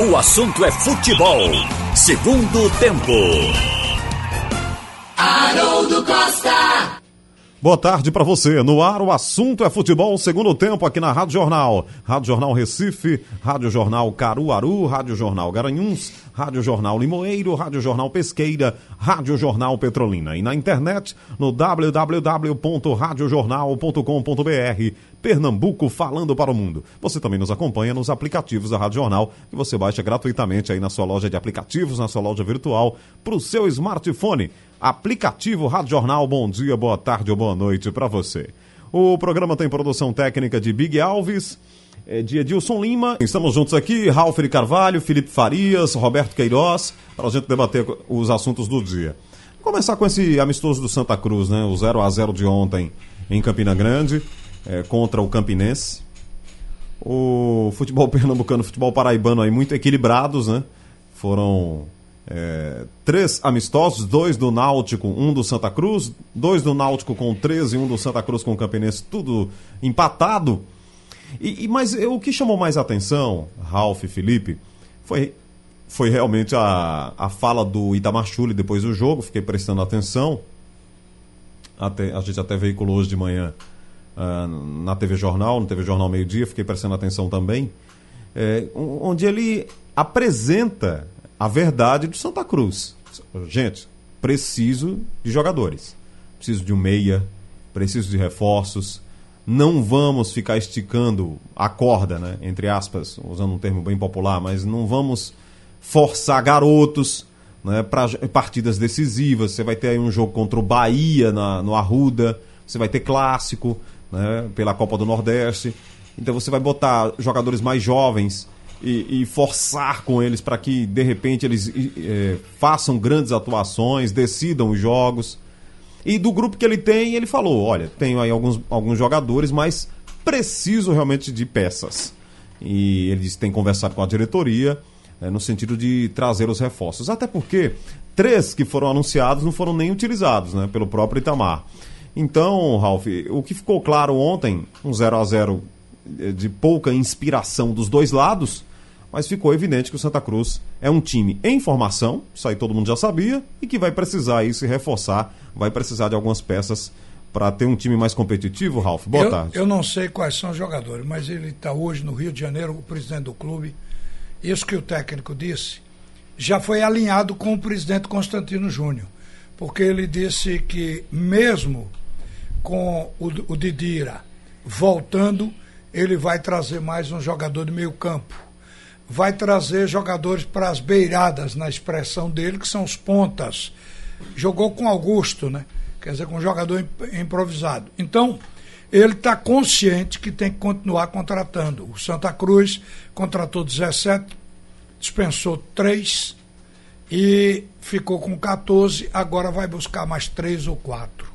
O assunto é futebol. Segundo tempo. Haroldo Costa. Boa tarde para você. No ar, o assunto é futebol, segundo tempo aqui na Rádio Jornal. Rádio Jornal Recife, Rádio Jornal Caruaru, Rádio Jornal Garanhuns, Rádio Jornal Limoeiro, Rádio Jornal Pesqueira, Rádio Jornal Petrolina. E na internet, no www.radiojornal.com.br. Pernambuco falando para o mundo. Você também nos acompanha nos aplicativos da Rádio Jornal, que você baixa gratuitamente aí na sua loja de aplicativos, na sua loja virtual, para o seu smartphone. Aplicativo Rádio Jornal, bom dia, boa tarde ou boa noite para você. O programa tem produção técnica de Big Alves, é, de Edilson Lima. Estamos juntos aqui, Ralf de Carvalho, Felipe Farias, Roberto Queiroz, para a gente debater os assuntos do dia. Vou começar com esse amistoso do Santa Cruz, né? O 0 a 0 de ontem em Campina Grande, é, contra o Campinense. O futebol pernambucano, futebol paraibano aí muito equilibrados, né? Foram é, três amistosos, dois do Náutico, um do Santa Cruz, dois do Náutico com 13 e um do Santa Cruz com o Campinense, tudo empatado. E, e mas o que chamou mais atenção, Ralf e Felipe, foi, foi realmente a, a fala do Itamar Chuli depois do jogo, fiquei prestando atenção. Até, a gente até veiculou hoje de manhã uh, na TV Jornal, no TV Jornal Meio Dia, fiquei prestando atenção também, é, onde ele apresenta a verdade do Santa Cruz. Gente, preciso de jogadores. Preciso de um meia, preciso de reforços. Não vamos ficar esticando a corda, né? Entre aspas, usando um termo bem popular, mas não vamos forçar garotos né, para partidas decisivas. Você vai ter aí um jogo contra o Bahia na, no Arruda, você vai ter clássico né, pela Copa do Nordeste. Então você vai botar jogadores mais jovens e, e forçar com eles para que de repente eles é, façam grandes atuações, decidam os jogos. E do grupo que ele tem, ele falou: olha, tenho aí alguns, alguns jogadores, mas preciso realmente de peças. E eles têm conversado com a diretoria é, no sentido de trazer os reforços. Até porque três que foram anunciados não foram nem utilizados né, pelo próprio Itamar. Então, Ralf, o que ficou claro ontem, um 0 a 0 é, de pouca inspiração dos dois lados, mas ficou evidente que o Santa Cruz é um time em formação, isso aí todo mundo já sabia, e que vai precisar aí se reforçar, vai precisar de algumas peças para ter um time mais competitivo, Ralf. Boa eu, tarde. Eu não sei quais são os jogadores, mas ele está hoje no Rio de Janeiro, o presidente do clube. Isso que o técnico disse já foi alinhado com o presidente Constantino Júnior, porque ele disse que mesmo com o, o Didira voltando, ele vai trazer mais um jogador de meio campo vai trazer jogadores para as beiradas, na expressão dele, que são os pontas. Jogou com Augusto, né? Quer dizer, com um jogador improvisado. Então, ele está consciente que tem que continuar contratando. O Santa Cruz contratou 17, dispensou 3 e ficou com 14, agora vai buscar mais 3 ou 4.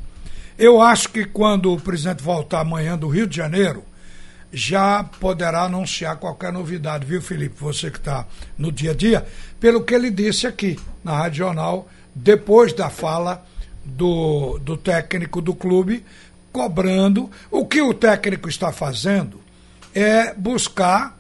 Eu acho que quando o presidente voltar amanhã do Rio de Janeiro, já poderá anunciar qualquer novidade, viu, Felipe? Você que está no dia a dia, pelo que ele disse aqui na Rádio Jornal, depois da fala do, do técnico do clube, cobrando. O que o técnico está fazendo é buscar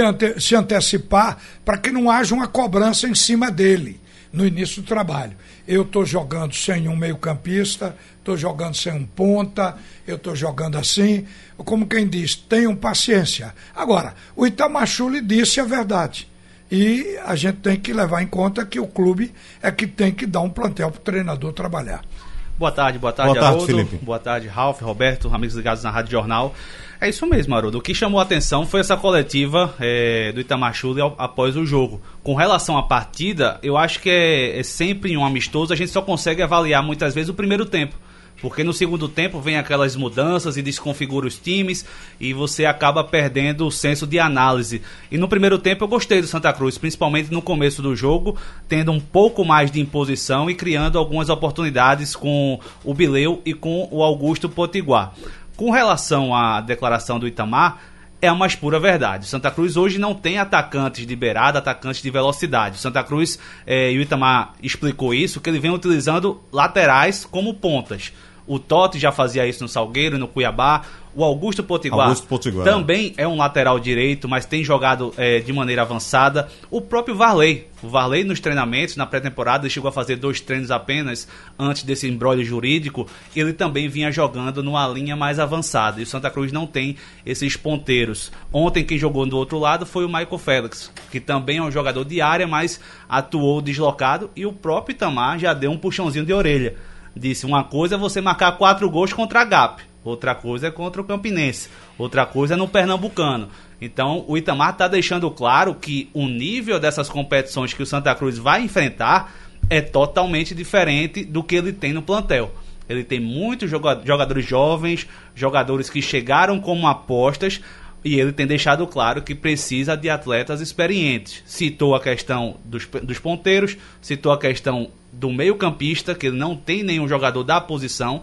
ante, se antecipar para que não haja uma cobrança em cima dele no início do trabalho. Eu estou jogando sem um meio-campista, estou jogando sem um ponta, eu estou jogando assim. Como quem diz, tenham paciência. Agora, o Itamachu lhe disse a verdade. E a gente tem que levar em conta que o clube é que tem que dar um plantel para o treinador trabalhar. Boa tarde, boa tarde, boa tarde, Felipe. Boa tarde, Ralf, Roberto, amigos ligados na Rádio Jornal. É isso mesmo, Haroldo. O que chamou a atenção foi essa coletiva é, do Itamachule após o jogo. Com relação à partida, eu acho que é, é sempre um amistoso, a gente só consegue avaliar muitas vezes o primeiro tempo. Porque no segundo tempo vem aquelas mudanças e desconfigura os times e você acaba perdendo o senso de análise. E no primeiro tempo eu gostei do Santa Cruz, principalmente no começo do jogo, tendo um pouco mais de imposição e criando algumas oportunidades com o Bileu e com o Augusto Potiguar. Com relação à declaração do Itamar, é a mais pura verdade. Santa Cruz hoje não tem atacantes de beirada, atacantes de velocidade. Santa Cruz, é, e o Itamar explicou isso, que ele vem utilizando laterais como pontas. O Totti já fazia isso no Salgueiro, no Cuiabá. O Augusto Potiguar, Augusto Potiguar. também é um lateral direito, mas tem jogado é, de maneira avançada. O próprio Varley. O Varley nos treinamentos, na pré-temporada, chegou a fazer dois treinos apenas antes desse embrólio jurídico. Ele também vinha jogando numa linha mais avançada. E o Santa Cruz não tem esses ponteiros. Ontem quem jogou do outro lado foi o Michael Félix, que também é um jogador de área, mas atuou deslocado. E o próprio Itamar já deu um puxãozinho de orelha. Disse: uma coisa é você marcar quatro gols contra a GAP. Outra coisa é contra o Campinense. Outra coisa é no Pernambucano. Então, o Itamar está deixando claro que o nível dessas competições que o Santa Cruz vai enfrentar é totalmente diferente do que ele tem no plantel. Ele tem muitos jogadores jovens, jogadores que chegaram como apostas, e ele tem deixado claro que precisa de atletas experientes. Citou a questão dos, dos ponteiros, citou a questão do meio-campista, que ele não tem nenhum jogador da posição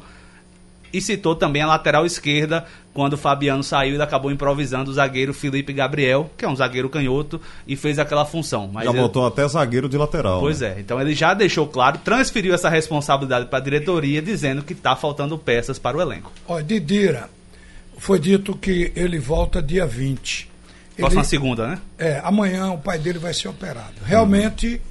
e citou também a lateral esquerda, quando o Fabiano saiu, ele acabou improvisando o zagueiro Felipe Gabriel, que é um zagueiro canhoto, e fez aquela função. Mas já ele... botou até zagueiro de lateral. Pois né? é, então ele já deixou claro, transferiu essa responsabilidade para a diretoria, dizendo que está faltando peças para o elenco. Olha, Didira, foi dito que ele volta dia 20. Próxima ele... segunda, né? É, amanhã o pai dele vai ser operado. Realmente, hum.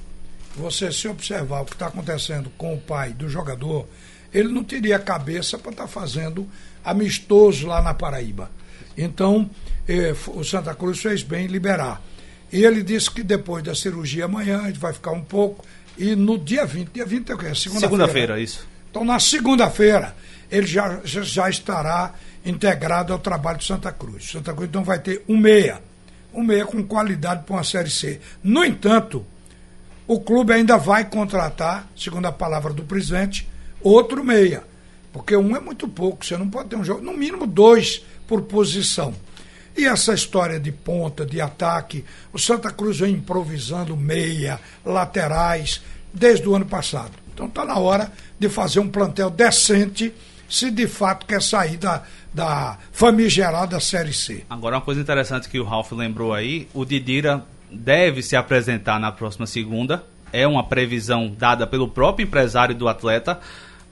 Você se observar o que está acontecendo com o pai do jogador ele não teria cabeça para estar tá fazendo amistoso lá na Paraíba. Então, eh, o Santa Cruz fez bem em liberar. E ele disse que depois da cirurgia amanhã, gente vai ficar um pouco. E no dia 20, dia 20 é o quê? Segunda-feira. Segunda-feira, isso. Então, na segunda-feira, ele já, já estará integrado ao trabalho de Santa Cruz. Santa Cruz então vai ter um meia. Um meia com qualidade para uma Série C. No entanto, o clube ainda vai contratar, segundo a palavra do presidente, outro meia. Porque um é muito pouco, você não pode ter um jogo, no mínimo dois por posição. E essa história de ponta, de ataque, o Santa Cruz vem improvisando meia, laterais, desde o ano passado. Então está na hora de fazer um plantel decente, se de fato quer sair da, da famigerada Série C. Agora, uma coisa interessante que o Ralf lembrou aí: o Didira deve se apresentar na próxima segunda. É uma previsão dada pelo próprio empresário do atleta.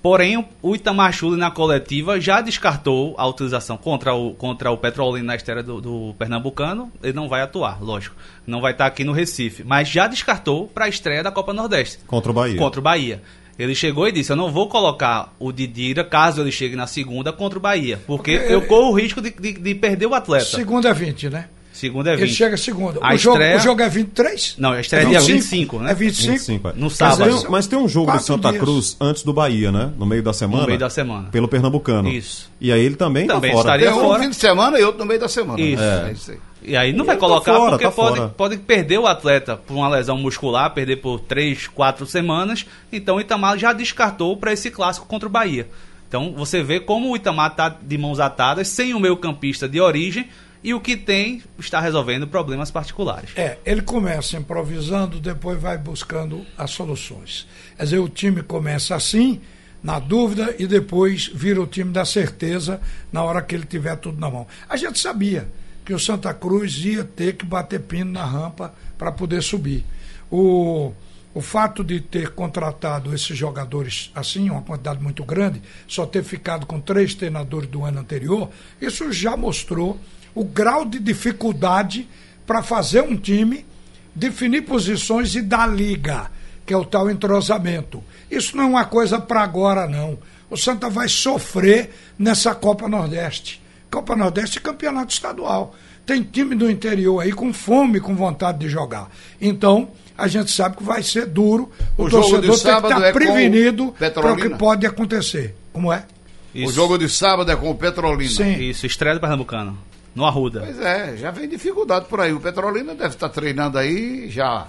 Porém, o Itamar Chuli na coletiva já descartou a utilização contra o, contra o Petrolina na estreia do, do, Pernambucano. Ele não vai atuar, lógico. Não vai estar aqui no Recife. Mas já descartou para a estreia da Copa Nordeste. Contra o Bahia. Contra o Bahia. Ele chegou e disse: Eu não vou colocar o Didira caso ele chegue na segunda contra o Bahia. Porque, porque eu corro o risco de, de, de perder o atleta. Segunda é 20, né? Segunda é 20. Ele chega segunda. A o, estreia... jogo, o jogo é 23? Não, a estreia é, dia 25, né? É 25. 25 é. No sábado. Mas tem, mas tem um jogo de Santa dias. Cruz antes do Bahia, né? No meio da semana. No meio da semana. Pelo Pernambucano. Isso. E aí ele também, tá também tá fora. estaria tem fora. um fim de semana e outro no meio da semana. Isso. É. é isso aí. E aí não vai tá colocar tá fora, porque tá pode, pode perder o atleta por uma lesão muscular, perder por 3, 4 semanas. Então o Itamar já descartou para esse clássico contra o Bahia. Então você vê como o Itamar está de mãos atadas, sem o meio campista de origem, e o que tem está resolvendo problemas particulares. É, ele começa improvisando, depois vai buscando as soluções. Quer dizer, o time começa assim, na dúvida, e depois vira o time da certeza na hora que ele tiver tudo na mão. A gente sabia que o Santa Cruz ia ter que bater pino na rampa para poder subir. O, o fato de ter contratado esses jogadores assim, uma quantidade muito grande, só ter ficado com três treinadores do ano anterior, isso já mostrou o grau de dificuldade para fazer um time, definir posições e dar liga, que é o tal entrosamento. Isso não é uma coisa para agora, não. O Santa vai sofrer nessa Copa Nordeste. Copa Nordeste é campeonato estadual. Tem time do interior aí com fome, com vontade de jogar. Então, a gente sabe que vai ser duro. O, o torcedor tem que estar é prevenido para o que pode acontecer. Como é? Isso. O jogo de sábado é com o Petrolina. Sim. Isso, estreia do Pernambucano no Arruda. Pois é, já vem dificuldade por aí. O Petrolina deve estar treinando aí já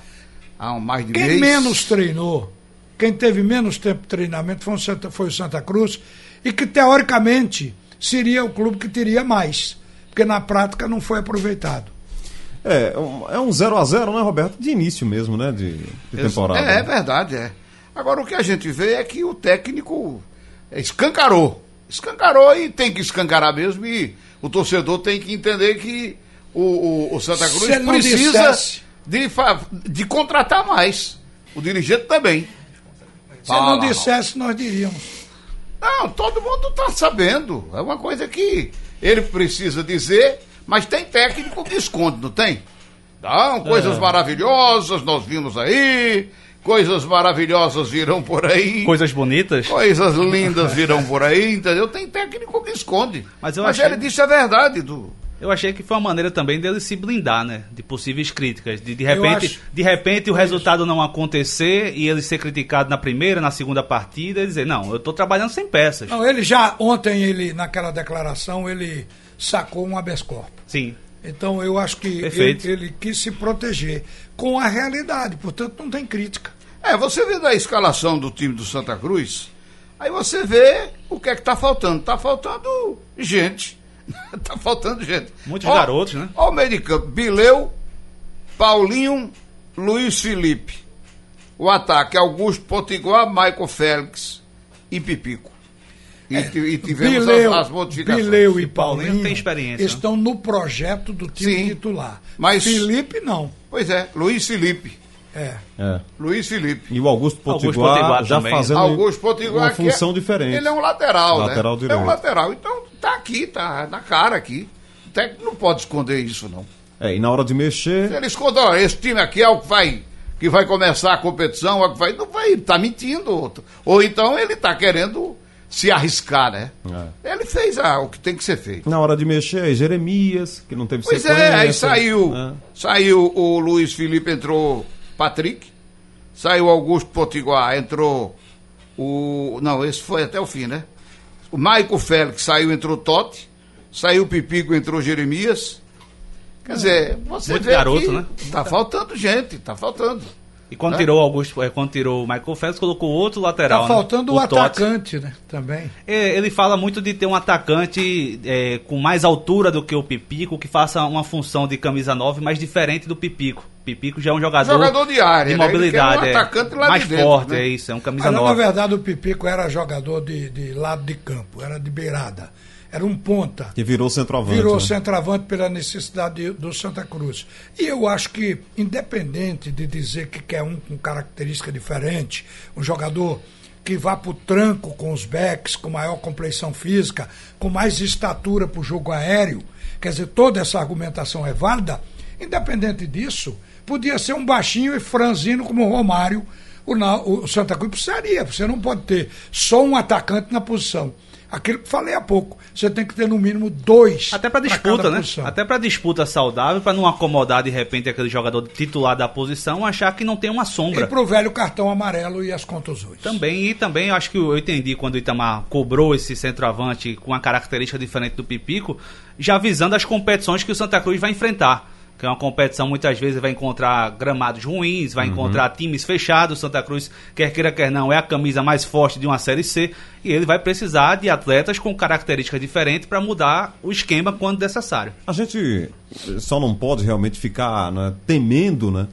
há mais de quem mês. Quem menos treinou, quem teve menos tempo de treinamento foi o, Santa, foi o Santa Cruz e que teoricamente seria o clube que teria mais, porque na prática não foi aproveitado. É, é um 0 a 0 né, Roberto? De início mesmo, né? De, de temporada. É, é verdade, é. Agora o que a gente vê é que o técnico escancarou. Escancarou e tem que escancarar mesmo e o torcedor tem que entender que o, o, o Santa Cruz precisa dissesse... de, de contratar mais. O dirigente também. Se Fala, não dissesse, nós diríamos. Não, todo mundo está sabendo. É uma coisa que ele precisa dizer, mas tem técnico que esconde, não tem? Não, coisas É. maravilhosas nós vimos aí, coisas maravilhosas virão por aí. Coisas bonitas. Coisas lindas virão por aí, entendeu? Tem técnico que esconde. Mas eu achei- ele disse a verdade, do Eu achei que foi uma maneira também dele se blindar, né? De possíveis críticas. De, de repente, acho- de repente o resultado não acontecer e ele ser criticado na primeira, na segunda partida e dizer, não, eu tô trabalhando sem peças. Não, ele já, ontem, ele, naquela declaração, ele sacou um habeas corpus. Sim. Então eu acho que ele, ele quis se proteger com a realidade, portanto não tem crítica. É, você vê da escalação do time do Santa Cruz, aí você vê o que é que tá faltando. Tá faltando gente. tá faltando gente. Muitos Ó, garotos, né? Ó o meio de campo. Bileu, Paulinho, Luiz Felipe. O ataque, Augusto Potiguar, Michael Félix e Pipico. E, ti- e tivemos Bileu, as, as modificações. Bileu e Paulinho tem experiência, estão no projeto do time Sim, titular. mas- Felipe não. Pois é, Luiz Felipe. É. É. Luiz Felipe. E o Augusto Augusto Potiguar, já também. fazendo Augusto Potiguar uma é- função diferente. Ele é um lateral, Lateral né? É direito. um lateral. Então tá aqui, tá na cara aqui. O técnico não pode esconder isso, não. É, e na hora de mexer, Ele esconde, ó, esse time aqui é o que vai, que vai começar a competição, é o que vai. Não vai, tá mentindo. Ou, ou então ele tá querendo se arriscar, né? É. Ele fez ah, o que tem que ser feito. na hora de mexer, aí Jeremias, que não teve Pois sequência. é, aí saiu. É. Saiu o Luiz Felipe, entrou Patrick. Saiu o Augusto Potiguar, entrou o. Não, esse foi até o fim, né? O Maico Félix saiu, entrou Totti. Saiu o Pipico, entrou Jeremias. Quer dizer, você Muito garoto, né? tá faltando gente, tá faltando. E quando É. tirou o Augusto, é, quando tirou o Michael Phelps, colocou outro lateral. Tá né? faltando o, Totti. atacante, né? Também. É, ele fala muito de ter um atacante é, com mais altura do que o Pipico, que faça uma função de camisa 9 mais diferente do Pipico. Pipico já é um jogador, Jogador de área, de né? Ele mobilidade, quer um é, atacante lá de mais dentro, forte, né? é isso, é um camisa Mas, na 9. verdade, o Pipico era jogador de, de lado de campo, era de beirada. Era um ponta. Que virou centroavante. Virou né? centroavante pela necessidade do Santa Cruz. E eu acho que, independente de dizer que quer um com característica diferente, um jogador que vá para o tranco com os backs, com maior compleição física, com mais estatura para o jogo aéreo, quer dizer, toda essa argumentação é válida, independente disso, podia ser um baixinho e franzino como o Romário, o, o Santa Cruz precisaria. Você não pode ter só um atacante na posição. Aquilo que falei há pouco, você tem que ter no mínimo dois. Até pra cada disputa, né? posição. Até pra disputa saudável, pra não acomodar de repente aquele jogador titular da posição, achar que não tem uma E sombra. pro velho cartão amarelo e as contusões. Também, e também acho que eu entendi quando o Itamar cobrou esse centroavante com uma característica diferente do Pipico, já visando as competições que o Santa Cruz vai enfrentar. Que é uma competição, muitas vezes, vai encontrar gramados ruins, vai encontrar times fechados. Santa Cruz, quer queira, quer não, é a camisa mais forte de uma Série C. E ele vai precisar de atletas com características diferentes para mudar o esquema quando necessário. A gente só não pode realmente ficar né, temendo né,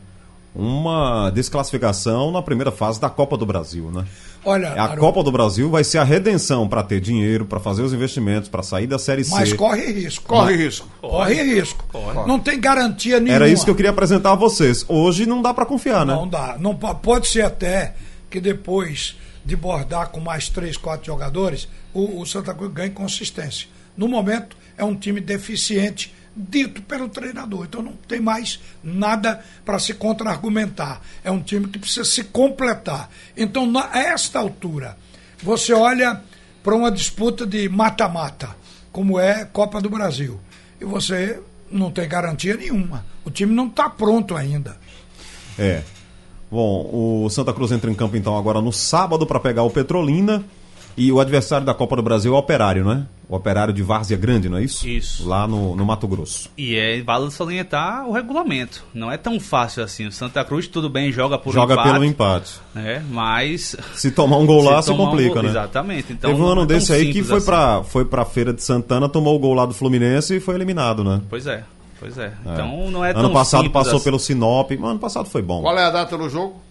uma desclassificação na primeira fase da Copa do Brasil. Né? Olha, A Haroldo, Copa do Brasil vai ser a redenção para ter dinheiro, para fazer os investimentos, para sair da Série mas C. corre risco. Corre risco. Corre risco. Não tem garantia nenhuma. Era isso que eu queria apresentar a vocês. Hoje não dá para confiar, né? Não dá. Não, po- pode ser até que depois de bordar com mais três, quatro jogadores, o, o Santa Cruz ganhe consistência. No momento, é um time deficiente, dito pelo treinador. Então não tem mais nada para se contra-argumentar. É um time que precisa se completar. Então, a esta altura, você olha para uma disputa de mata-mata, como é Copa do Brasil. E você não tem garantia nenhuma. O time não está pronto ainda. É. Bom, o Santa Cruz entra em campo então agora no sábado para pegar o Petrolina. E o adversário da Copa do Brasil é o Operário, né? O Operário de Várzea Grande, não é isso? Isso. Lá no, no Mato Grosso. E é vale salientar o regulamento. Não é tão fácil assim. O Santa Cruz, tudo bem, joga por Joga empate, pelo empate. né? Mas. Se tomar um gol lá, se, um complica, gol- né? Exatamente. Então, Teve um não ano é desse aí que foi assim. pra, foi pra Feira de Santana, tomou o gol lá do Fluminense e foi eliminado, né? Pois é, pois é. É. Então não é tão Ano passado passou assim. pelo Sinop, mas ano passado foi bom. Qual é a data do jogo?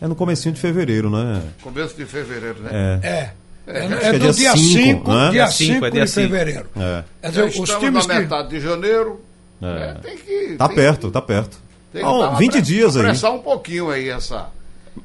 É no comecinho de fevereiro, né? Começo de fevereiro, né? É. É. É, é que é do dia dia cinco, 5 né? dia Dia cinco, 5 é dia de cinco. fevereiro. É. Quer dizer, os times na que. metade de janeiro. É. É, tem que. Tá tem- perto, tá perto. Tem que uma 20 pre- dias aí. apressar um pouquinho aí essa,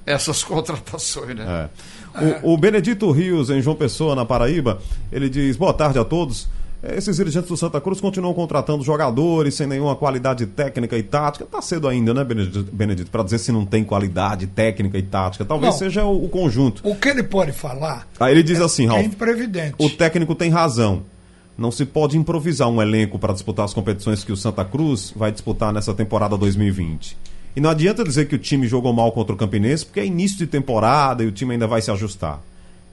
essas contratações, né? É. O, o Benedito Rios, em João Pessoa, na Paraíba, ele diz: Boa tarde a todos. Eh, esses dirigentes do Santa Cruz continuam contratando jogadores sem nenhuma qualidade técnica e tática. Tá cedo ainda, né, Benedito, para dizer se não tem qualidade técnica e tática. Talvez Não. seja o, o conjunto. O que ele pode falar Aí ele diz é, assim, que é Ralf, imprevidente. o técnico tem razão. Não se pode improvisar um elenco para disputar as competições que o Santa Cruz vai disputar nessa temporada 2020. E não adianta dizer que o time jogou mal contra o Campinense, porque é início de temporada e o time ainda vai se ajustar.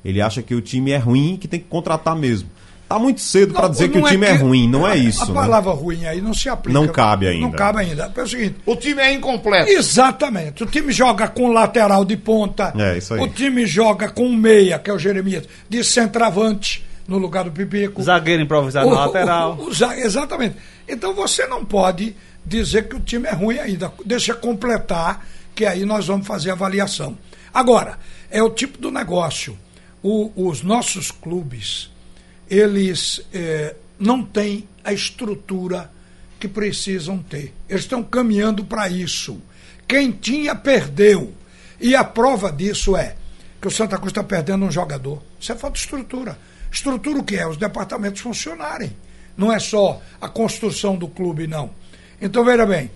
Ele acha que o time é ruim e que tem que contratar mesmo. Tá muito cedo para dizer que o time é, que- ruim, não é isso. A né? palavra ruim aí não se aplica. Não cabe ainda. Não cabe ainda. É o seguinte, O time é incompleto. Exatamente. O time joga com lateral de ponta. É, isso aí. O time joga com meia, que é o Jeremias, de centroavante no lugar do Pipico. Zagueiro improvisado O- na lateral. o- o exatamente. Então você não pode dizer que o time é ruim ainda. Deixa completar, que aí nós vamos fazer a avaliação. Agora, é o tipo do negócio. O- os nossos clubes, eles eh, não têm a estrutura que precisam ter. Eles estão caminhando para isso. Quem tinha, perdeu. E a prova disso é que o Santa Cruz está perdendo um jogador. Isso é falta de estrutura. Estrutura o que é? Os departamentos funcionarem. Não é só a construção do clube, não. Então, veja bem,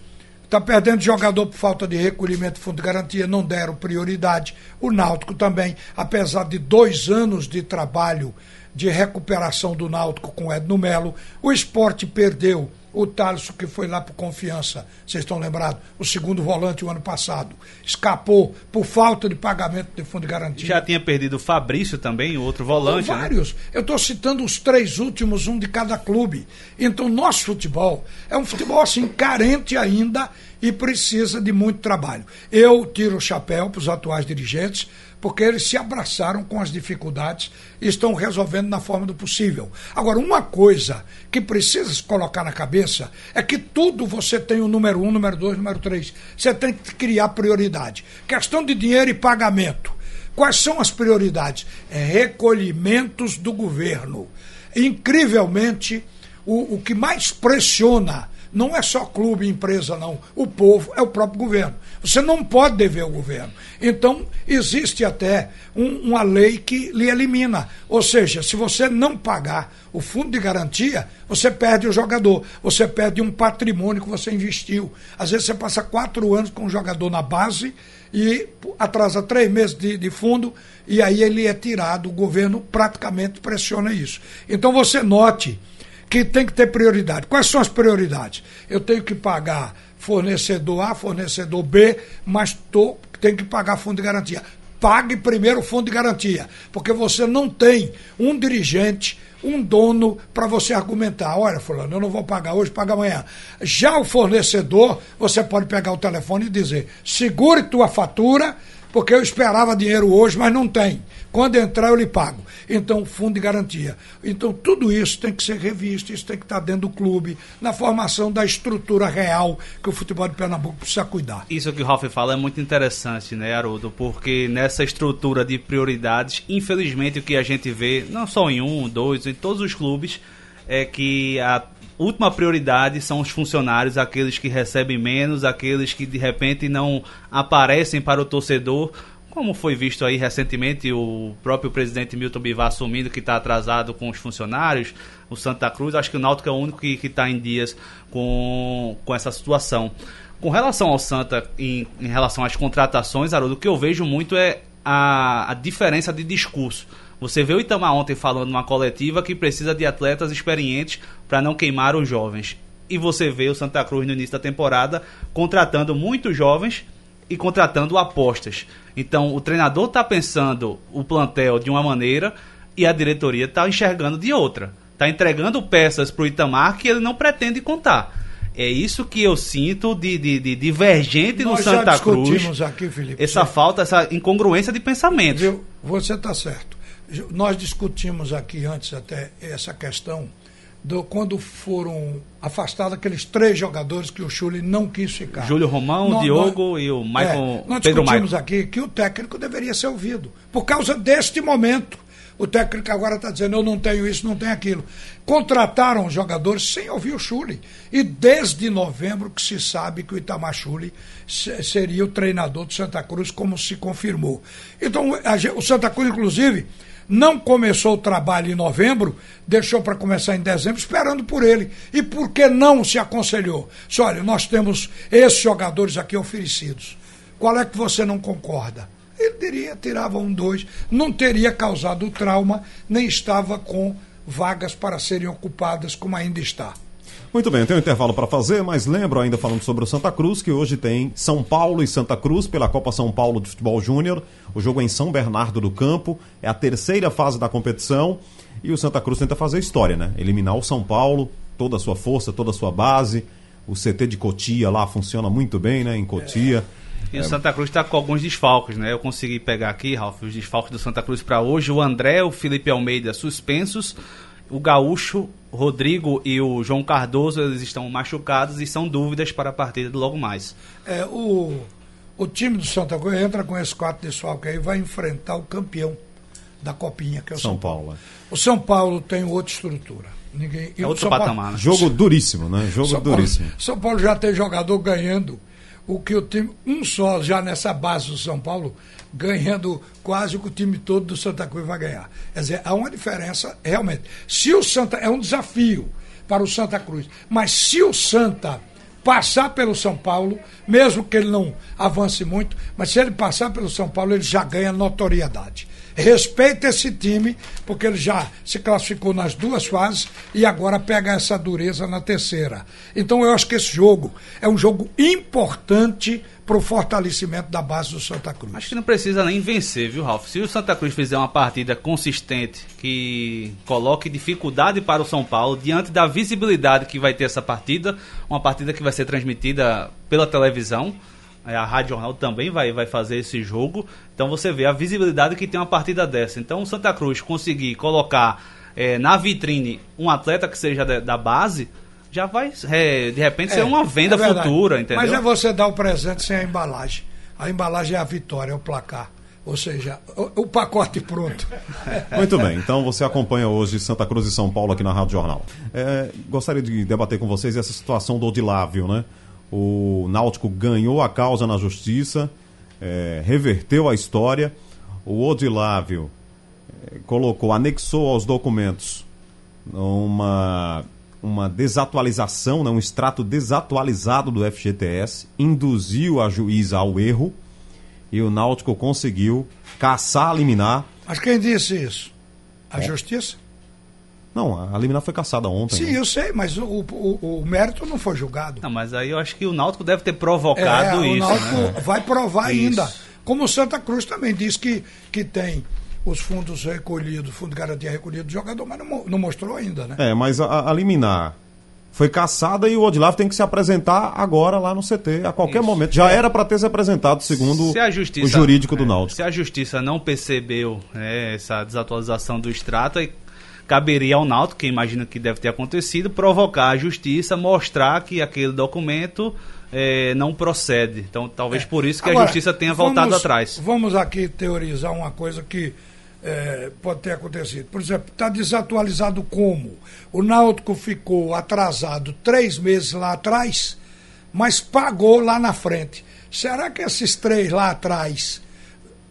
está perdendo jogador por falta de recolhimento de fundo de garantia, não deram prioridade. O Náutico também, apesar de dois anos de trabalho de recuperação do Náutico com o Edno Melo, o esporte perdeu o Thaleson, que foi lá por confiança, vocês estão lembrados? O segundo volante o ano passado. Escapou por falta de pagamento de fundo de garantia. Já tinha perdido o Fabrício também, o outro volante. né? Vários. Eu estou citando os três últimos, um de cada clube. Então, nosso futebol é um futebol assim, carente ainda e precisa de muito trabalho. Eu tiro o chapéu para os atuais dirigentes, porque eles se abraçaram com as dificuldades e estão resolvendo na forma do possível. Agora, uma coisa que precisa se colocar na cabeça é que tudo você tem o número um, número dois, número três. Você tem que criar prioridade. Questão de dinheiro e pagamento. Quais são as prioridades? É recolhimentos do governo. Incrivelmente, o, o que mais pressiona não é só clube empresa, não. O povo é o próprio governo. Você não pode dever ao governo. Então, existe até um- uma lei que lhe elimina. Ou seja, se você não pagar o fundo de garantia, você perde o jogador. Você perde um patrimônio que você investiu. Às vezes você passa quatro anos com um jogador na base e atrasa três meses de, de fundo e aí ele é tirado. O governo praticamente pressiona isso. Então você note que tem que ter prioridade. Quais são as prioridades? Eu tenho que pagar fornecedor A, fornecedor B, mas tô, tenho que pagar fundo de garantia. Pague primeiro o fundo de garantia, porque você não tem um dirigente, um dono para você argumentar. Olha, fulano, eu não vou pagar hoje, paga amanhã. Já o fornecedor, você pode pegar o telefone e dizer: segure tua fatura, porque eu esperava dinheiro hoje, mas não tem. Quando entrar, eu lhe pago. Então, fundo de garantia. Então, tudo isso tem que ser revisto, isso tem que estar dentro do clube, na formação da estrutura real que o futebol de Pernambuco precisa cuidar. Isso que o Ralf fala é muito interessante, né, Haroldo? Porque nessa estrutura de prioridades, infelizmente o que a gente vê, não só em um, dois, em todos os clubes, é que a última prioridade são os funcionários, aqueles que recebem menos, aqueles que de repente não aparecem para o torcedor. Como foi visto aí recentemente, o próprio presidente Milton Bivar assumindo que está atrasado com os funcionários, o Santa Cruz, acho que o Náutico é o único que está em dias com, com essa situação. Com relação ao Santa, em, em relação às contratações, Haroldo, o que eu vejo muito é a, a diferença de discurso. Você vê o Itamar ontem falando numa coletiva que precisa de atletas experientes para não queimar os jovens. E você vê o Santa Cruz no início da temporada contratando muitos jovens e contratando apostas. Então o treinador está pensando o plantel de uma maneira e a diretoria está enxergando de outra. Está entregando peças para o Itamar que ele não pretende contar. É isso que eu sinto de, de, de divergente no Nós já Santa Cruz. aqui, Felipe. Essa falta, essa incongruência de pensamento. Viu? Você está certo. Nós discutimos aqui antes até essa questão do quando foram afastados aqueles três jogadores que o Chuli não quis ficar. Júlio Romão, Diogo e o Michael- É, nós Pedro discutimos Michael. aqui que o técnico deveria ser ouvido. Por causa deste momento. O técnico agora está dizendo, eu não tenho isso, não tenho aquilo. Contrataram os jogadores sem ouvir o Chuli. E desde novembro que se sabe que o Itamar Chuli se- seria o treinador do Santa Cruz, como se confirmou. Então, a o Santa Cruz, inclusive, não começou o trabalho em novembro, deixou para começar em dezembro, esperando por ele. E por que não se aconselhou? Se olha, nós temos esses jogadores aqui oferecidos. Qual é que você não concorda? Ele teria, tirava um, dois, não teria causado trauma, nem estava com vagas para serem ocupadas como ainda está. Muito bem, tem um intervalo para fazer, mas lembro ainda falando sobre o Santa Cruz que hoje tem São Paulo e Santa Cruz pela Copa São Paulo de Futebol Júnior. O jogo é em São Bernardo do Campo, é a terceira fase da competição e o Santa Cruz tenta fazer história, né? Eliminar o São Paulo, toda a sua força, toda a sua base. O CT de Cotia lá funciona muito bem, né? Em Cotia. E o Santa Cruz está com alguns desfalques, né? Eu consegui pegar aqui, Ralf, os desfalques do Santa Cruz para hoje. O André, o Felipe Almeida suspensos, o Gaúcho, Rodrigo e o João Cardoso, eles estão machucados e são dúvidas para a partida de logo mais. É, o, o time do Santa Cruz entra com esses quatro desfalques aí vai enfrentar o campeão da Copinha, que é o São, São Paulo. Paulo. O São Paulo tem outra estrutura. Ninguém, é outro patamar. Paulo, né? Jogo duríssimo, né? Jogo São duríssimo. Paulo, São Paulo já tem jogador ganhando o que o time, um só já nessa base do São Paulo, ganhando quase o que o time todo do Santa Cruz vai ganhar. Quer dizer, há uma diferença realmente. Se o Santa. É um desafio para o Santa Cruz. Mas se o Santa passar pelo São Paulo, mesmo que ele não avance muito, mas se ele passar pelo São Paulo, ele já ganha notoriedade. Respeita esse time, porque ele já se classificou nas duas fases e agora pega essa dureza na terceira. Então eu acho que esse jogo é um jogo importante para o fortalecimento da base do Santa Cruz. Acho que não precisa nem vencer, viu, Ralf? Se o Santa Cruz fizer uma partida consistente, que coloque dificuldade para o São Paulo, diante da visibilidade que vai ter essa partida, uma partida que vai ser transmitida pela televisão, a Rádio Jornal também vai, vai fazer esse jogo. Então você vê a visibilidade que tem uma partida dessa. Então o Santa Cruz conseguir colocar é, na vitrine um atleta que seja da, da base, já vai é, de repente é, ser uma venda é futura, entendeu? Mas é você dar o presente sem a embalagem. A embalagem é a vitória, é o placar. Ou seja, o, o, pacote pronto. Muito bem, então você acompanha hoje Santa Cruz e São Paulo aqui na Rádio Jornal. É, gostaria de debater com vocês essa situação do Odilávio, né? O Náutico ganhou a causa na justiça, é, reverteu a história. O Odilávio é, colocou, anexou aos documentos uma, uma desatualização, né, um extrato desatualizado do FGTS, induziu a juíza ao erro e o Náutico conseguiu caçar, eliminar. Mas quem disse isso? A é. justiça? Não, a liminar foi caçada ontem. Sim, né? eu sei, mas o, o, o, mérito não foi julgado. Não, mas aí eu acho que o Náutico deve ter provocado é, isso. O Náutico né? vai provar ainda. Como o Santa Cruz também diz que, que tem os fundos recolhidos, fundo de garantia recolhido do jogador, mas não, não mostrou ainda, né? É, mas a, a liminar foi caçada e o Odilavo tem que se apresentar agora lá no CT, a qualquer Isso. momento. Já é. era para ter se apresentado, segundo justiça, o jurídico do é, Náutico. Se a justiça não percebeu né, essa desatualização do extrato, caberia ao Náutico, que imagina que deve ter acontecido, provocar a justiça, mostrar que aquele documento é, não procede. Então, talvez é. por isso que Agora, a justiça tenha vamos, voltado atrás. Vamos aqui teorizar uma coisa que é, pode ter acontecido. Por exemplo, está desatualizado como? O Náutico ficou atrasado três meses lá atrás, mas pagou lá na frente. Será que esses três lá atrás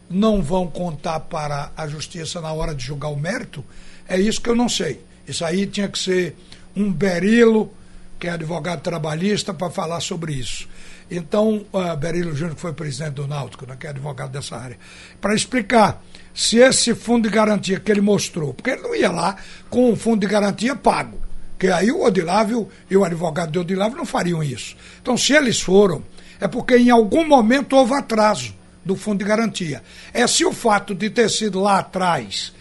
não vão contar para a justiça na hora de julgar o mérito? É isso que eu não sei. Isso aí tinha que ser um Berilo, que é advogado trabalhista, para falar sobre isso. Então, uh, Berilo Júnior, que foi presidente do Náutico, né, que é advogado dessa área, para explicar se esse fundo de garantia que ele mostrou, porque ele não ia lá com um fundo de garantia pago, que aí o Odilávio e o advogado de Odilávio não fariam isso. Então, se eles foram, é porque em algum momento houve atraso do fundo de garantia. É se o fato de ter sido lá atrás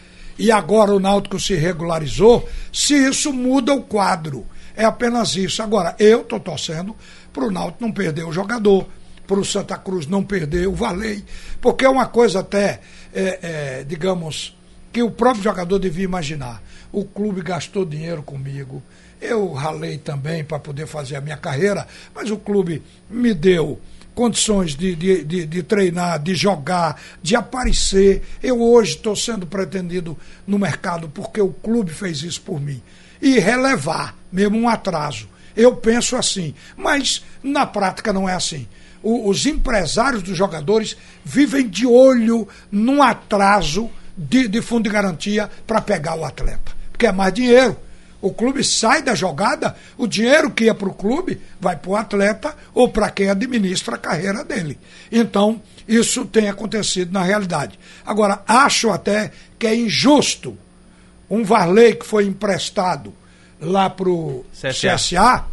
e agora o Náutico se regularizou, se isso muda o quadro. É apenas isso. Agora, eu estou torcendo para o Náutico não perder o jogador, para o Santa Cruz não perder o Valei, porque é uma coisa até, é, é, digamos, que o próprio jogador devia imaginar. O clube gastou dinheiro comigo, eu ralei também para poder fazer a minha carreira, mas o clube me deu condições de, de, de, de, treinar, de jogar, de aparecer. Eu hoje estou sendo pretendido no mercado porque o clube fez isso por mim. E relevar, mesmo um atraso. Eu penso assim, mas na prática não é assim. O, os empresários dos jogadores vivem de olho num atraso de, de fundo de garantia para pegar o atleta. Porque é mais dinheiro. O clube sai da jogada, o dinheiro que ia para o clube vai para o atleta ou para quem administra a carreira dele. Então, isso tem acontecido na realidade. Agora, acho até que é injusto um Varley que foi emprestado lá para o CSA. CSA,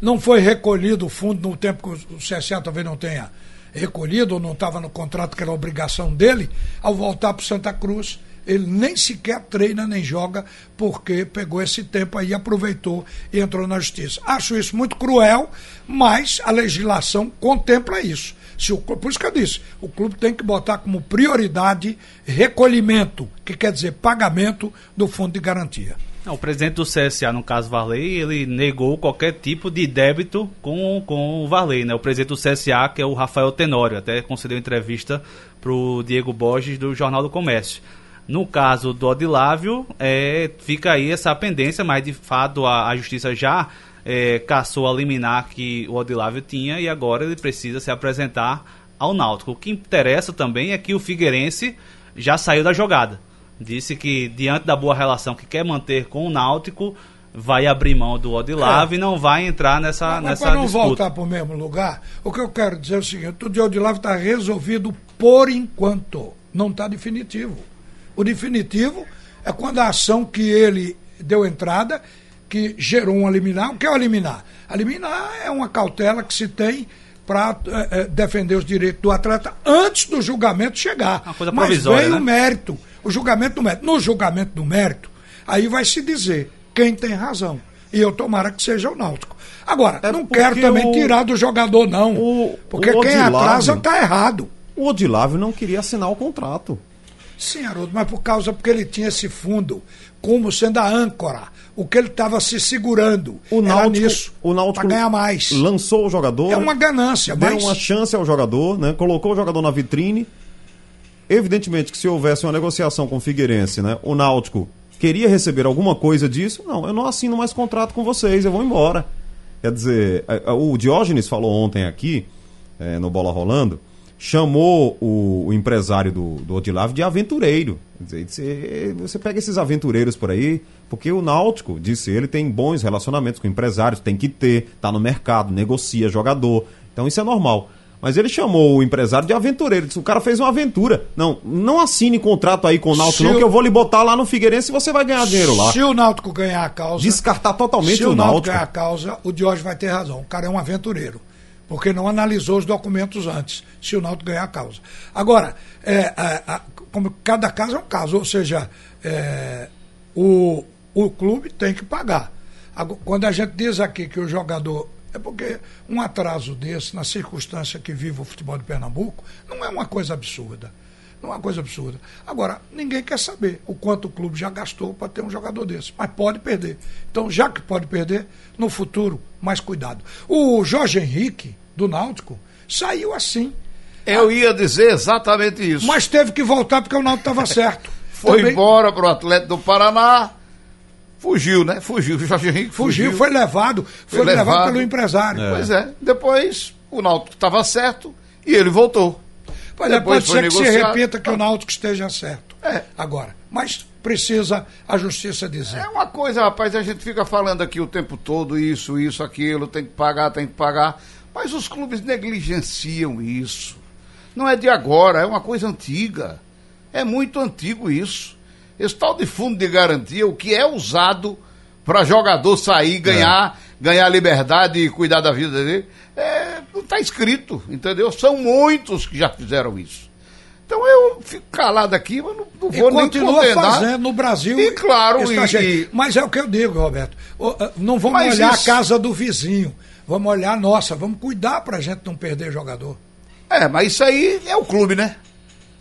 não foi recolhido o fundo no tempo que o CSA talvez não tenha recolhido, ou não estava no contrato que era obrigação dele, ao voltar para Santa Cruz ele nem sequer treina nem joga porque pegou esse tempo aí, aproveitou e entrou na justiça. Acho isso muito cruel, mas a legislação contempla isso. Se o, por isso que eu disse, o clube tem que botar como prioridade recolhimento, que quer dizer pagamento do fundo de garantia. O presidente do CSA, no caso Varley, ele negou qualquer tipo de débito com, com o Varley, né? O presidente do CSA, que é o Rafael Tenório, até concedeu entrevista para o Diego Borges do Jornal do Comércio. No caso do Odilávio, é, fica aí essa pendência, mas de fato a, a justiça já é, caçou a liminar que o Odilávio tinha e agora ele precisa se apresentar ao Náutico. O que interessa também é que o Figueirense já saiu da jogada. Disse que, diante da boa relação que quer manter com o Náutico, vai abrir mão do Odilávio é. e não vai entrar nessa, mas, nessa mas para não voltar para o mesmo lugar, o que eu quero dizer é o seguinte: o de Odilávio está resolvido por enquanto, não está definitivo. O definitivo é quando a ação que ele deu entrada, que gerou um liminar. O que é o liminar? A liminar é uma cautela que se tem para é, é, defender os direitos do atleta antes do julgamento chegar. Uma coisa Mas veio né? o mérito, o julgamento do mérito. No julgamento do mérito, aí vai se dizer quem tem razão. E eu tomara que seja o Náutico. Agora, é não quero também o... tirar do jogador, não. O... porque o quem atrasa está errado. O Odilávio não queria assinar o contrato. Sim, Haroldo, mas por causa porque ele tinha esse fundo como sendo a âncora, o que ele estava se segurando o Náutico, nisso, o Náutico ganhar mais. Lançou o jogador. É uma ganância, deu mas... uma chance ao jogador, né? Colocou o jogador na vitrine. Evidentemente que se houvesse uma negociação com o Figueirense, né? O Náutico queria receber alguma coisa disso. Não, eu não assino mais contrato com vocês, eu vou embora. Quer dizer, o Diógenes falou ontem aqui, é, no Bola Rolando, chamou o, o empresário do, do Odilávio de aventureiro. Dizer, você pega esses aventureiros por aí, porque o Náutico, disse ele, tem bons relacionamentos com empresários, tem que ter, tá no mercado, negocia jogador. Então isso é normal. Mas ele chamou o empresário de aventureiro. Disse, o cara fez uma aventura. Não, não assine contrato aí com o Náutico, se não, que eu vou lhe botar lá no Figueirense e você vai ganhar dinheiro lá. Se o Náutico ganhar a causa. Descartar totalmente o Náutico. Se o Náutico ganhar a causa, o Diógenes vai ter razão. O cara é um aventureiro porque não analisou os documentos antes, se o Náutico ganhar a causa. Agora, é, é, é, como cada caso é um caso, ou seja, é, o, o clube tem que pagar. Agora, quando a gente diz aqui que o jogador. É porque um atraso desse, na circunstância que vive o futebol de Pernambuco, não é uma coisa absurda. Não é uma coisa absurda. Agora, ninguém quer saber o quanto o clube já gastou para ter um jogador desse. Mas pode perder. Então, já que pode perder, no futuro, mais cuidado. O Jorge Henrique, do Náutico, saiu assim. Eu ia dizer exatamente isso. Mas teve que voltar porque o Náutico estava certo. Foi Também... embora para o Atlético do Paraná. Fugiu, né? Fugiu. Jorge Henrique fugiu. fugiu. Foi levado. Foi, foi levado. levado. pelo empresário. É. Pois é. Depois o Náutico estava certo e ele voltou. É, pode ser que se repita que o Náutico esteja certo. É. Agora. Mas precisa a justiça dizer. É uma coisa, rapaz, a gente fica falando aqui o tempo todo isso, isso, aquilo, tem que pagar, tem que pagar. Mas os clubes negligenciam isso. Não é de agora, é uma coisa antiga. É muito antigo isso. Esse tal de fundo de garantia, o que é usado para jogador sair, ganhar, é. ganhar liberdade e cuidar da vida dele, é, não está escrito, entendeu? São muitos que já fizeram isso. Então eu fico calado aqui, mas não, não vou e nem continua fazendo no Brasil. E claro, e, mas é o que eu digo, Roberto. Não vamos olhar isso... a casa do vizinho. Vamos olhar a nossa, vamos cuidar para a gente não perder jogador. É, mas isso aí é o clube, né?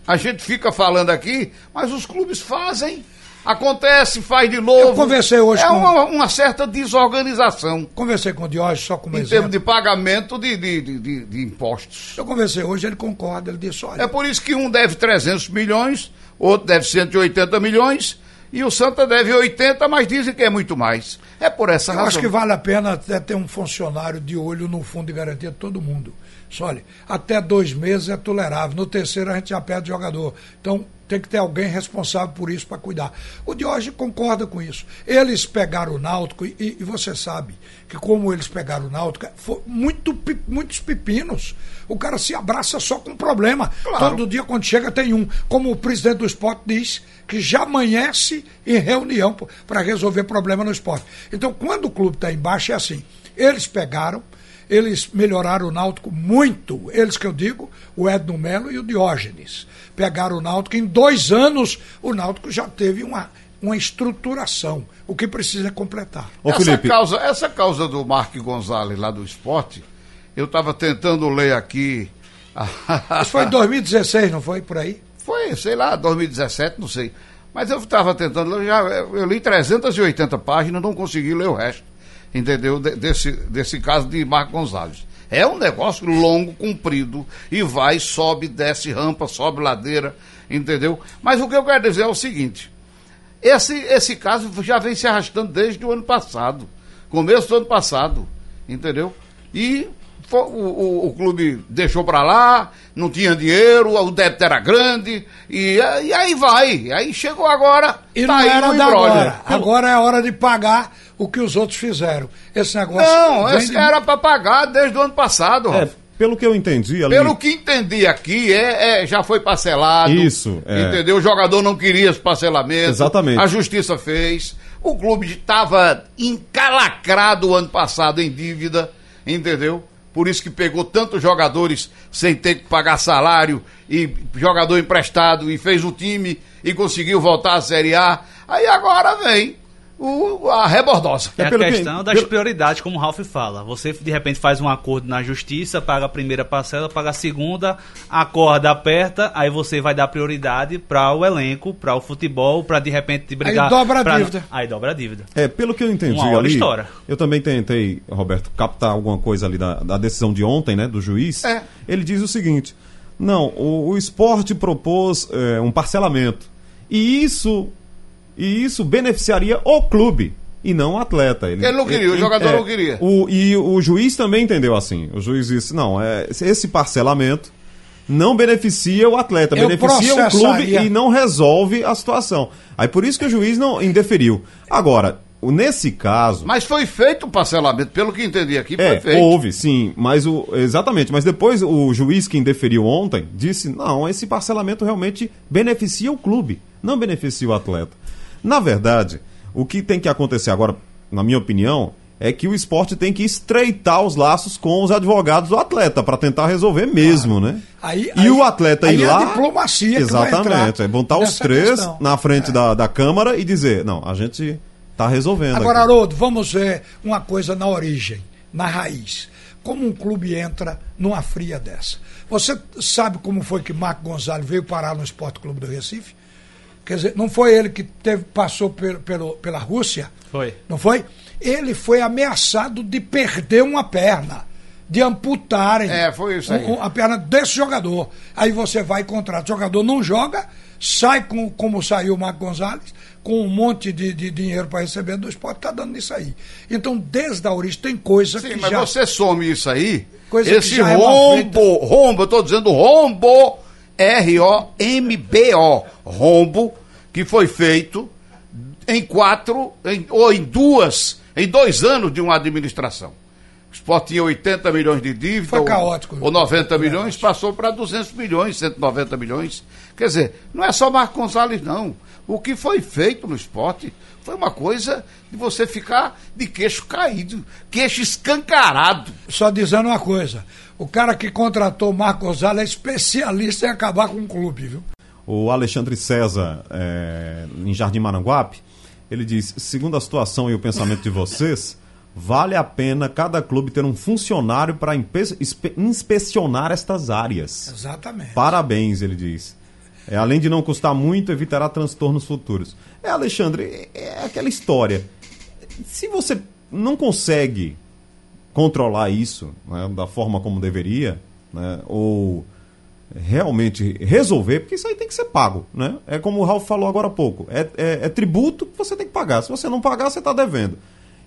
A gente fica falando aqui, mas os clubes fazem. Acontece, faz de novo. Eu conversei hoje é com... uma, uma certa desorganização. Conversei com o Diógenes só como em exemplo. termos de pagamento de, de, de, de, impostos. Eu conversei hoje, ele concorda, ele disse, olha... É por isso que um deve 300 milhões, outro deve 180 milhões, e o Santa deve 80, mas dizem que é muito mais. É por essa Eu razão. acho que vale a pena até ter um funcionário de olho no fundo de garantia de todo mundo. Só olha, até dois meses é tolerável. No terceiro a gente já perde o jogador. Então, tem que ter alguém responsável por isso para cuidar. O Diógenes concorda com isso. Eles pegaram o Náutico e, e você sabe que como eles pegaram o Náutico, foi muito, muitos pepinos. O cara se abraça só com problema. Claro. Todo dia quando chega tem um. Como o presidente do esporte diz, que já amanhece em reunião para resolver problema no esporte. Então, quando o clube está embaixo, é assim. Eles pegaram, eles melhoraram o Náutico muito. Eles que eu digo, o Edno Melo e o Diógenes. Pegaram o Náutico. Em dois anos, o Náutico já teve uma, uma estruturação. O que precisa é completar. Ô, essa, causa, essa causa do Mark Gonzalez lá do esporte, eu estava tentando ler aqui. Isso foi em 2016, não foi? Por aí? Foi, sei lá, 2017, não sei. Mas eu estava tentando, eu, já, eu li 380 páginas, não consegui ler o resto entendeu? Desse, desse caso de Marco Gonzalez. É um negócio longo, comprido, e vai, sobe, desce rampa, sobe ladeira, entendeu? Mas o que eu quero dizer é o seguinte: esse, esse caso já vem se arrastando desde o ano passado, começo do ano passado, entendeu? E o, o, o, clube deixou para lá, não tinha dinheiro, o débito era grande, e, e aí vai. Aí chegou agora, e tá não era da agora. Agora é a hora de pagar o que os outros fizeram. Esse negócio. Não, esse de... era para pagar desde o ano passado, é, Pelo que eu entendi ali... Pelo que entendi aqui, é, é já foi parcelado. Isso. É. Entendeu? O jogador não queria esse parcelamento. Exatamente. A justiça fez. O clube estava encalacrado o ano passado em dívida, entendeu? Por isso que pegou tantos jogadores sem ter que pagar salário e jogador emprestado e fez o time e conseguiu voltar à Série A. Aí agora vem o, a rebordosa. É, é a questão que, das pelo... prioridades, como o Ralf fala. Você, de repente, faz um acordo na justiça, paga a primeira parcela, paga a segunda, a corda aperta, aí você vai dar prioridade para o elenco, para o futebol, para de repente brigar. Aí dobra pra... a dívida. Aí dobra a dívida. É, pelo que eu entendi Uma ali, história. eu também tentei, Roberto, captar alguma coisa ali da, da decisão de ontem, né, do juiz. É. Ele diz o seguinte, não, o, o esporte propôs é, um parcelamento, e isso e isso beneficiaria o clube e não o atleta. Ele, ele não queria, ele, o jogador é, não queria. O, e o juiz também entendeu assim. O juiz disse: não, é, esse parcelamento não beneficia o atleta, Eu beneficia o clube e não resolve a situação. Aí por isso que o juiz não indeferiu. Agora, nesse caso. Mas foi feito o parcelamento, pelo que entendi aqui, foi é, feito. Houve, sim, mas o. Exatamente, mas depois o juiz que indeferiu ontem disse: não, esse parcelamento realmente beneficia o clube, não beneficia o atleta. Na verdade, o que tem que acontecer agora, na minha opinião, é que o esporte tem que estreitar os laços com os advogados do atleta para tentar resolver mesmo, claro. né? Aí, e aí, o atleta ir é lá. A diplomacia exatamente. é botar os três questão. na frente é. da, da Câmara e dizer: não, a gente está resolvendo. Agora, aqui. Haroldo, vamos ver uma coisa na origem, na raiz. Como um clube entra numa fria dessa? Você sabe como foi que Marco Gonzalez veio parar no Esporte Clube do Recife? Quer dizer, não foi ele que teve, passou pelo, pelo, pela Rússia? Foi. Não foi? Ele foi ameaçado de perder uma perna, de amputarem é, foi isso aí. Um, a perna desse jogador. Aí você vai e contrata. O jogador não joga, sai com, como saiu o Marco Gonzalez, com um monte de, de dinheiro para receber do esporte, está dando isso aí. Então, desde a origem, tem coisa Sim, que mas já... você some isso aí, coisa esse é rombo, é rombo, eu estou dizendo rombo R-O-M-B-O, rombo, que foi feito em quatro, em, ou em duas, em dois anos de uma administração. O esporte tinha 80 milhões de dívida. Foi caótico. Ou, ou 90 milhões, passou para 200 milhões, 190 milhões. Quer dizer, não é só Marco Gonzalez, não. O que foi feito no esporte foi uma coisa de você ficar de queixo caído, queixo escancarado. Só dizendo uma coisa: o cara que contratou o Marco Gonzalez é especialista em acabar com o clube, viu? O Alexandre César, é, em Jardim Maranguape, ele diz: segundo a situação e o pensamento de vocês, vale a pena cada clube ter um funcionário para inspecionar estas áreas. Exatamente. Parabéns, ele diz. É, além de não custar muito, evitará transtornos futuros. É, Alexandre, é, é aquela história. Se você não consegue controlar isso né, da forma como deveria, né, ou realmente resolver, porque isso aí tem que ser pago. Né? É como o Ralf falou agora há pouco: é, é, é tributo que você tem que pagar. Se você não pagar, você está devendo.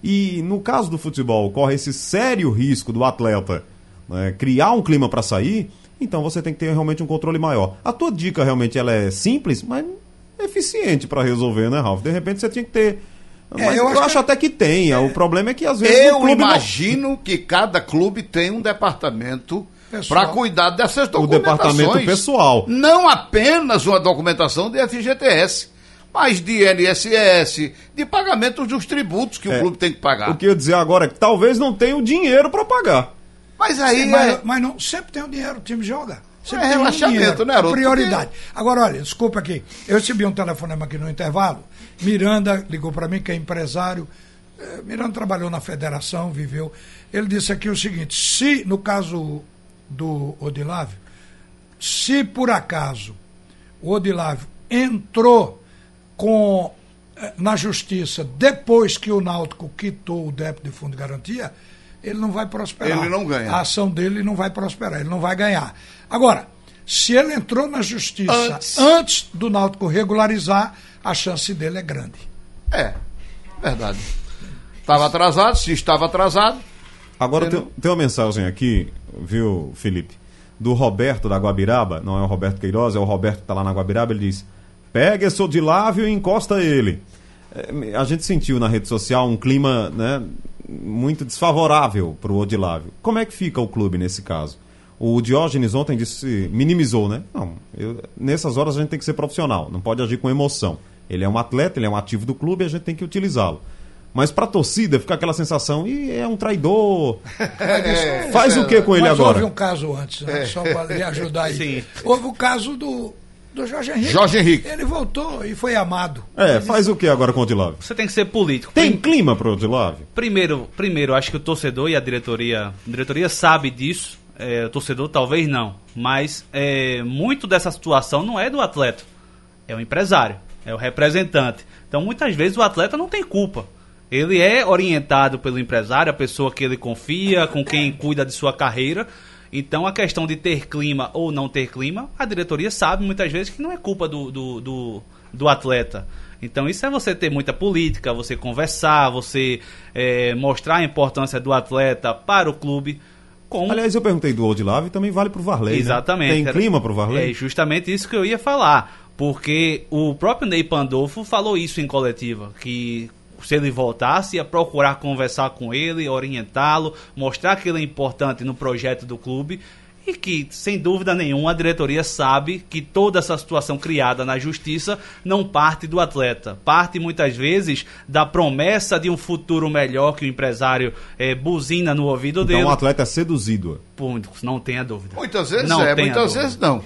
E no caso do futebol, corre esse sério risco do atleta né, criar um clima para sair Então você tem que ter realmente um controle maior. A tua dica realmente ela é simples, mas eficiente para resolver, né, Ralf? De repente você tinha que ter. É, eu eu, acho acho, que- até que tenha. O problema é que às vezes Eu o clube não- imagino que cada clube tem um departamento para cuidar dessas o documentações. departamento pessoal. Não apenas uma documentação de FGTS, mas de NSS, de pagamentos dos tributos que o É. clube tem que pagar. O que eu ia dizer agora é que talvez não tenha o dinheiro para pagar. Mas aí mas, é... mas não, sempre tem o dinheiro, o time joga. Sempre É tem um relaxamento, dinheiro, né? Prioridade. Agora, olha, desculpa aqui. Eu recebi um telefonema aqui no intervalo. Miranda ligou para mim, que é empresário. Eh, Miranda trabalhou na federação, viveu. Ele disse aqui o seguinte: se, no caso do Odilávio, se por acaso o Odilávio entrou com eh, na justiça depois que o Náutico quitou o débito de fundo de garantia, ele não vai prosperar. Ele não ganha. A ação dele não vai prosperar, ele não vai ganhar. Agora, se ele entrou na justiça Antes. antes, do Náutico regularizar, a chance dele é grande. É, verdade. Estava atrasado, se estava atrasado. Agora tem, tem uma mensagem aqui, viu, Felipe? Do Roberto da Guabiraba, não é o Roberto Queiroz, é o Roberto que está lá na Guabiraba, ele diz: pega esse Odilávio e encosta ele. É, a gente sentiu na rede social um clima né, muito desfavorável para o Odilávio. Como é que fica o clube nesse caso? O Diógenes ontem disse, minimizou, né? Não, eu- nessas horas a gente tem que ser profissional, não pode agir com emoção. Ele é um atleta, ele é um ativo do clube e a gente tem que utilizá-lo. Mas pra torcida fica aquela sensação, e é um traidor. Faz o que com ele Mas agora? houve um caso antes, né? só para lhe ajudar aí. Sim. Houve o caso do, do Jorge Henrique. Jorge Henrique. Ele voltou e foi amado. É, faz o que agora com o Odilávio? Você tem que ser político. Tem Prim- clima pro Odilávio? Primeiro, primeiro, acho que o torcedor e a diretoria, a diretoria sabe disso. é, o torcedor talvez não, mas é, muito dessa situação não é do atleta, é o empresário, é o representante. Então muitas vezes o atleta não tem culpa. Ele é orientado pelo empresário, a pessoa que ele confia, com quem cuida de sua carreira. Então a questão de ter clima ou não ter clima, a diretoria sabe muitas vezes que não é culpa do, do, do, do atleta. Então isso é você ter muita política, você conversar, você é, mostrar a importância do atleta para o clube. Com Aliás, eu perguntei do Odilávio e também vale pro Varley. né? Exatamente. Tem Era- clima pro É Varley? justamente isso que eu ia falar. Porque o próprio Ney Pandolfo falou isso em coletiva, que se ele voltasse, ia procurar conversar com ele, orientá-lo, mostrar que ele é importante no projeto do clube e que, sem dúvida nenhuma, a diretoria sabe que toda essa situação criada na justiça não parte do atleta, parte muitas vezes da promessa de um futuro melhor que o empresário eh, buzina no ouvido Então dele. o atleta é seduzido. Pontos, não tenha dúvida. Muitas vezes Não é, muitas dúvida. vezes não.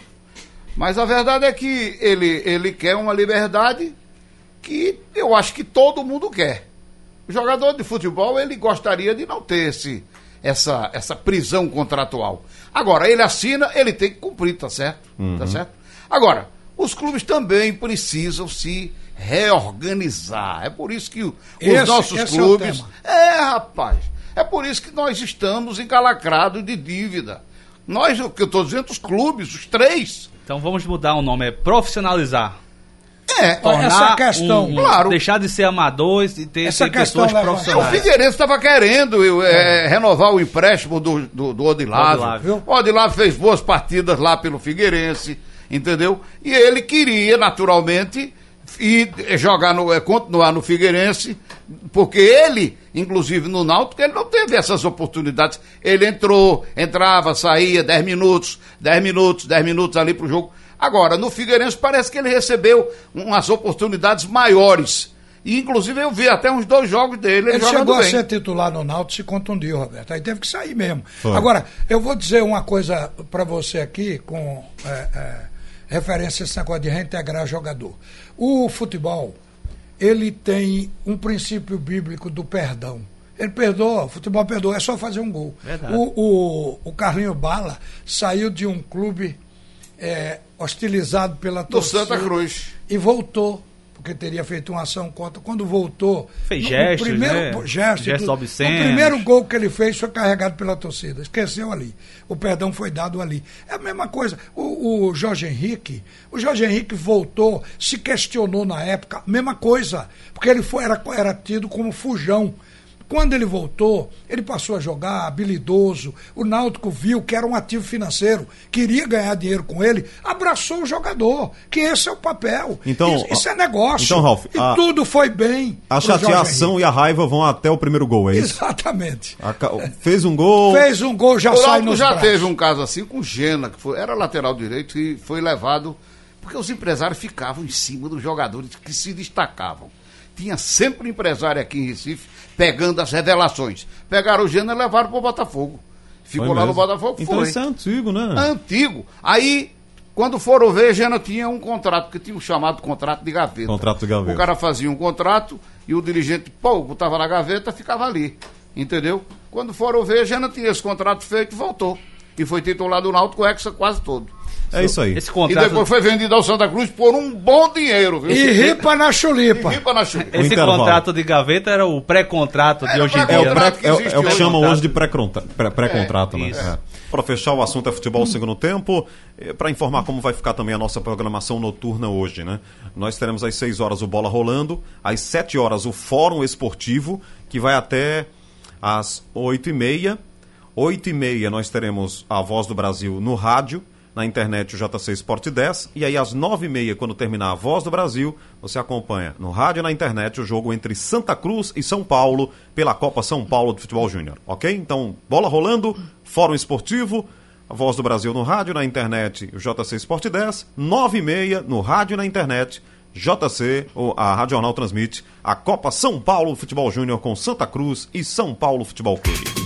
Mas a verdade é que ele, ele quer uma liberdade que eu acho que todo mundo quer. O jogador de futebol, ele gostaria de não ter esse, essa, essa prisão contratual. Agora, ele assina, ele tem que cumprir, tá certo? Tá certo? Agora, os clubes também precisam se reorganizar. É por isso que os Esse- nossos esse é clubes. tema. É, rapaz. É por isso que nós estamos encalacrados de dívida. Nós, o que eu estou dizendo, os clubes, os três. Então vamos mudar o nome, é profissionalizar. É, Olha, essa questão, claro. Deixar de ser amadores e ter, Essa ter questão pessoas leva- É, o profissionais. Figueirense estava querendo eu, é, renovar o empréstimo do, do, do Odilávio. Odilávio. O Odilávio fez boas partidas lá pelo Figueirense, entendeu? E ele queria, naturalmente, ir jogar no, eh, continuar no Figueirense, porque ele, inclusive no Náutico, ele não teve essas oportunidades. Ele entrou, entrava, saía, 10 minutos, 10 minutos, 10 minutos ali pro jogo. Agora, no Figueirense parece que ele recebeu umas oportunidades maiores. E, inclusive, eu vi até uns dois jogos dele. Ele, Ele jogando chegou a bem. ser titular no Náutico e se contundiu, Roberto. Aí teve que sair mesmo. Foi. Agora, eu vou dizer uma coisa para você aqui, com é, é, referência a esse negócio de reintegrar jogador. O futebol, ele tem um princípio bíblico do perdão. Ele perdoa, o futebol perdoa, é só fazer um gol. Verdade. O, o, o Carlinho Bala saiu de um clube é, hostilizado pela Do torcida Santa Cruz. e voltou, porque teria feito uma ação contra. Quando voltou. Fez no- gestos, no primeiro, né? gesto, Gestos tudo. obscenos. O primeiro gol que ele fez foi carregado pela torcida. Esqueceu ali. O perdão foi dado ali. É a mesma coisa. O, o Jorge Henrique, o Jorge Henrique voltou, se questionou na época, mesma coisa. Porque ele foi, era, era tido como fujão. Quando ele voltou, ele passou a jogar habilidoso. O Náutico viu que era um ativo financeiro, queria ganhar dinheiro com ele, abraçou o jogador, que esse é o papel. Então, isso, isso é negócio. Então, Ralf, e a- tudo foi bem. A chateação e a raiva vão até o primeiro gol, é isso? Exatamente. A Fez um gol. Fez um gol, já O sai Náutico nos já braços. teve um caso assim com o Gena, que foi, era lateral direito e foi levado. Porque os empresários ficavam em cima dos jogadores que se destacavam. Tinha sempre empresário aqui em Recife pegando as revelações. Pegaram o Gena e levaram para o Botafogo. Ficou Foi lá no mesmo? Botafogo, Então foi. isso é antigo, né? Antigo. Aí, quando foram ver, Gena tinha um contrato, que tinha um chamado contrato de gaveta. Contrato de gaveta. O cara fazia um contrato e o dirigente, pô, botava na gaveta, ficava ali. Entendeu? Quando foram ver, Gena tinha esse contrato feito e voltou. E foi titular do Náutico Hexa quase todo. É isso aí. Esse E contrato, depois foi vendido ao Santa Cruz por um bom dinheiro, viu? E ripa na chulipa. E ripa na chuva. esse contrato de gaveta era o pré-contrato de hoje em pré- É o, dia. pré- que é o- é o que chamam hoje de pré-contra- pré- pré-contrato, né? É. Para fechar o assunto é futebol no segundo tempo, para informar como vai ficar também a nossa programação noturna hoje, né? Nós teremos às 6 horas o Bola Rolando, às 7 horas o Fórum Esportivo, que vai até às 8 e meia. 8 e meia nós teremos a Voz do Brasil no rádio, na internet o JC Sport 10, e aí às 9 e meia, quando terminar a Voz do Brasil, você acompanha no rádio e na internet o jogo entre Santa Cruz e São Paulo pela Copa São Paulo de Futebol Júnior, ok? Então, bola rolando, Fórum Esportivo, a Voz do Brasil no rádio, na internet o JC Sport 10, 9 e meia no rádio e na internet JC, a Rádio Jornal transmite a Copa São Paulo Futebol Júnior com Santa Cruz e São Paulo Futebol Clube.